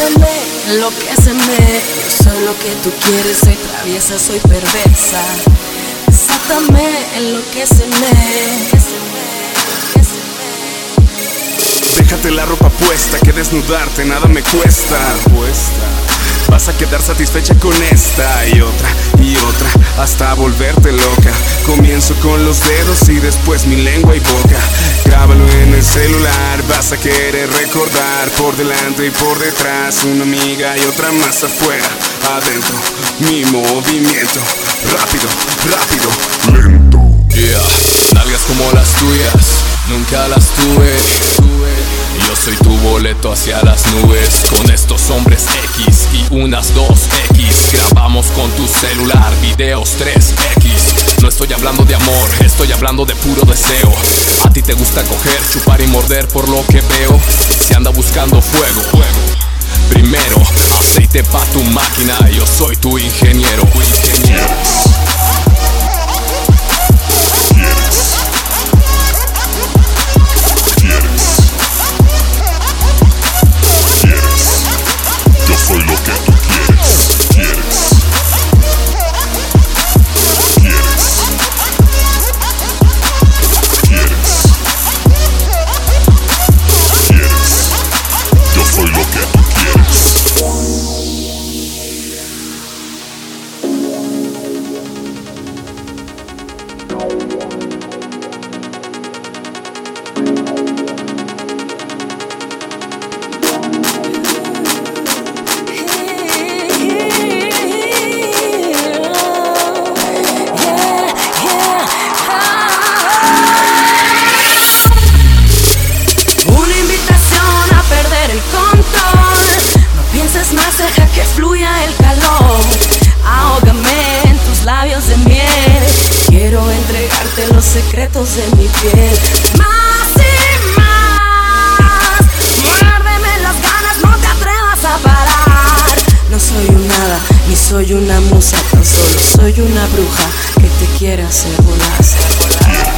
Enloqueceme, yo soy lo que tú quieres, soy traviesa, soy perversa. Desátame, enloqueceme. Déjate la ropa puesta, que desnudarte nada me cuesta. Vas a quedar satisfecha con esta y otra y otra hasta volverte loca. Comienzo con los dedos y después mi lengua y boca. El celular, vas a querer recordar por delante y por detrás. Una amiga y otra más afuera, adentro. Mi movimiento, rápido, rápido, lento. Yeah, nalgas como las tuyas, nunca las tuve. Yo soy tu boleto hacia las nubes Con estos hombres X y unas 2X Grabamos con tu celular videos 3X No estoy hablando de amor, estoy hablando de puro deseo. A ti te gusta coger, chupar y morder por lo que veo. Se anda buscando fuego, fuego. Primero, aceite pa' tu máquina. Yo soy tu ingeniero, ingeniero soy una musa, tan solo soy una bruja que te quiere hacer volar.